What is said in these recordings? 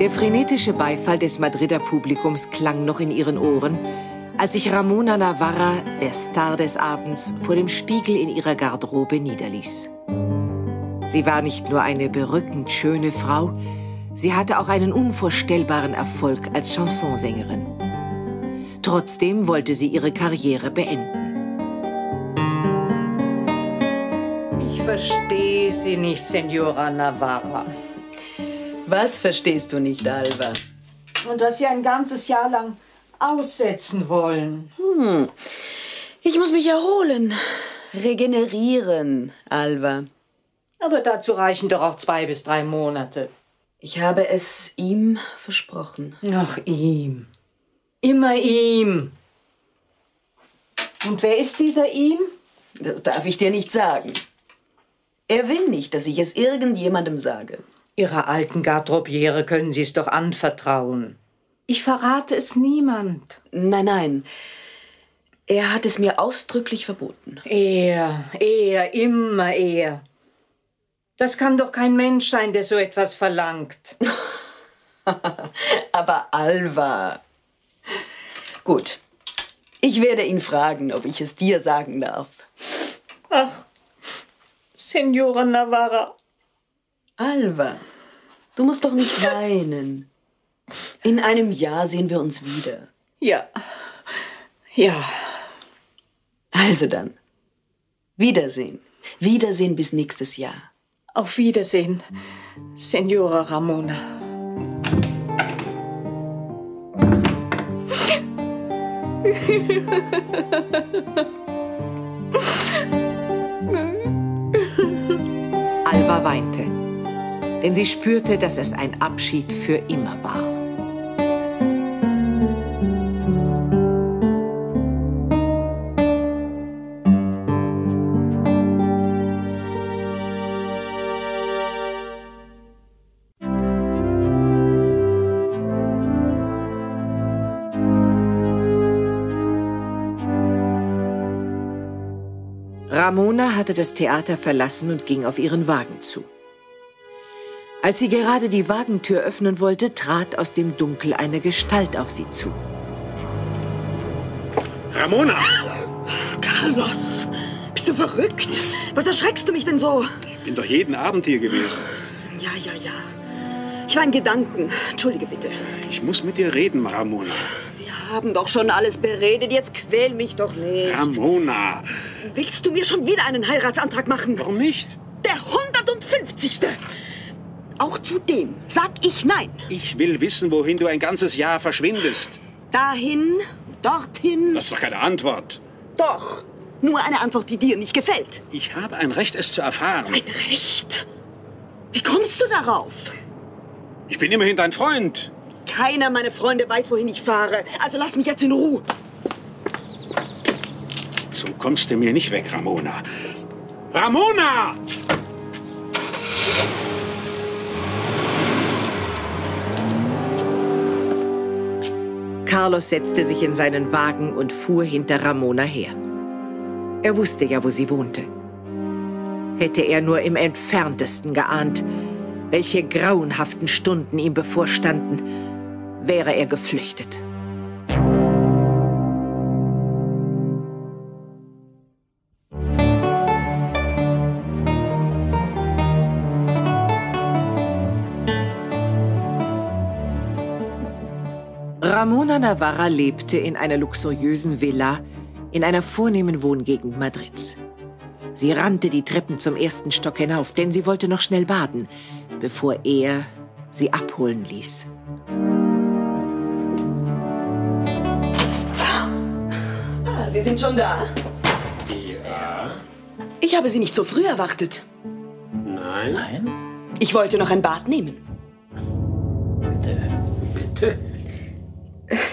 Der frenetische Beifall des Madrider Publikums klang noch in ihren Ohren, als sich Ramona Navarra, der Star des Abends, vor dem Spiegel in ihrer Garderobe niederließ. Sie war nicht nur eine berückend schöne Frau, sie hatte auch einen unvorstellbaren Erfolg als Chansonsängerin. Trotzdem wollte sie ihre Karriere beenden. Ich verstehe Sie nicht, Senora Navarra. Was verstehst du nicht, Alva? Und dass Sie ein ganzes Jahr lang aussetzen wollen. Hm. Ich muss mich erholen, regenerieren, Alva. Aber dazu reichen doch auch zwei bis drei Monate. Ich habe es ihm versprochen. Ach, ihm. Immer ihm. Und wer ist dieser ihm? Das darf ich dir nicht sagen. Er will nicht, dass ich es irgendjemandem sage. Ihrer alten Garderobiere können Sie es doch anvertrauen. Ich verrate es niemand. Nein, nein. Er hat es mir ausdrücklich verboten. Er, er, immer er. Das kann doch kein Mensch sein, der so etwas verlangt. Aber Alva. Gut. Ich werde ihn fragen, ob ich es dir sagen darf. Ach, Senora Navarra. Alva, du musst doch nicht weinen. In einem Jahr sehen wir uns wieder. Ja. Ja. Also dann. Wiedersehen. Wiedersehen bis nächstes Jahr. Auf Wiedersehen, Senora Ramona. Alva weinte, denn sie spürte, dass es ein Abschied für immer war. Ramona hatte das Theater verlassen und ging auf ihren Wagen zu. Als sie gerade die Wagentür öffnen wollte, trat aus dem Dunkel eine Gestalt auf sie zu. Ramona! Carlos, bist du verrückt? Was erschreckst du mich denn so? Ich bin doch jeden Abend hier gewesen. Ja, ja, ja. Ich war in Gedanken. Entschuldige bitte. Ich muss mit dir reden, Ramona. Wir haben doch schon alles beredet. Jetzt quäl mich doch nicht. Ramona! Willst du mir schon wieder einen Heiratsantrag machen? Warum nicht? Der 150. Auch zu dem sag ich nein. Ich will wissen, wohin du ein ganzes Jahr verschwindest. Dahin, dorthin. Das ist doch keine Antwort. Doch. Nur eine Antwort, die dir nicht gefällt. Ich habe ein Recht, es zu erfahren. Ein Recht? Wie kommst du darauf? Ich bin immerhin dein Freund. Keiner meiner Freunde weiß, wohin ich fahre. Also lass mich jetzt in Ruhe. So kommst du mir nicht weg, Ramona. Ramona! Carlos setzte sich in seinen Wagen und fuhr hinter Ramona her. Er wusste ja, wo sie wohnte. Hätte er nur im entferntesten geahnt, welche grauenhaften Stunden ihm bevorstanden, wäre er geflüchtet. Ramona Navarra lebte in einer luxuriösen Villa in einer vornehmen Wohngegend Madrids. Sie rannte die Treppen zum ersten Stock hinauf, denn sie wollte noch schnell baden, bevor er sie abholen ließ. Ah, Sie sind schon da. Ja. Ich habe Sie nicht so früh erwartet. Nein. Nein? Ich wollte noch ein Bad nehmen. Bitte. Bitte.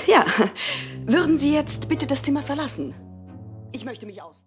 Ja. Würden Sie jetzt bitte das Zimmer verlassen? Ich möchte mich aus.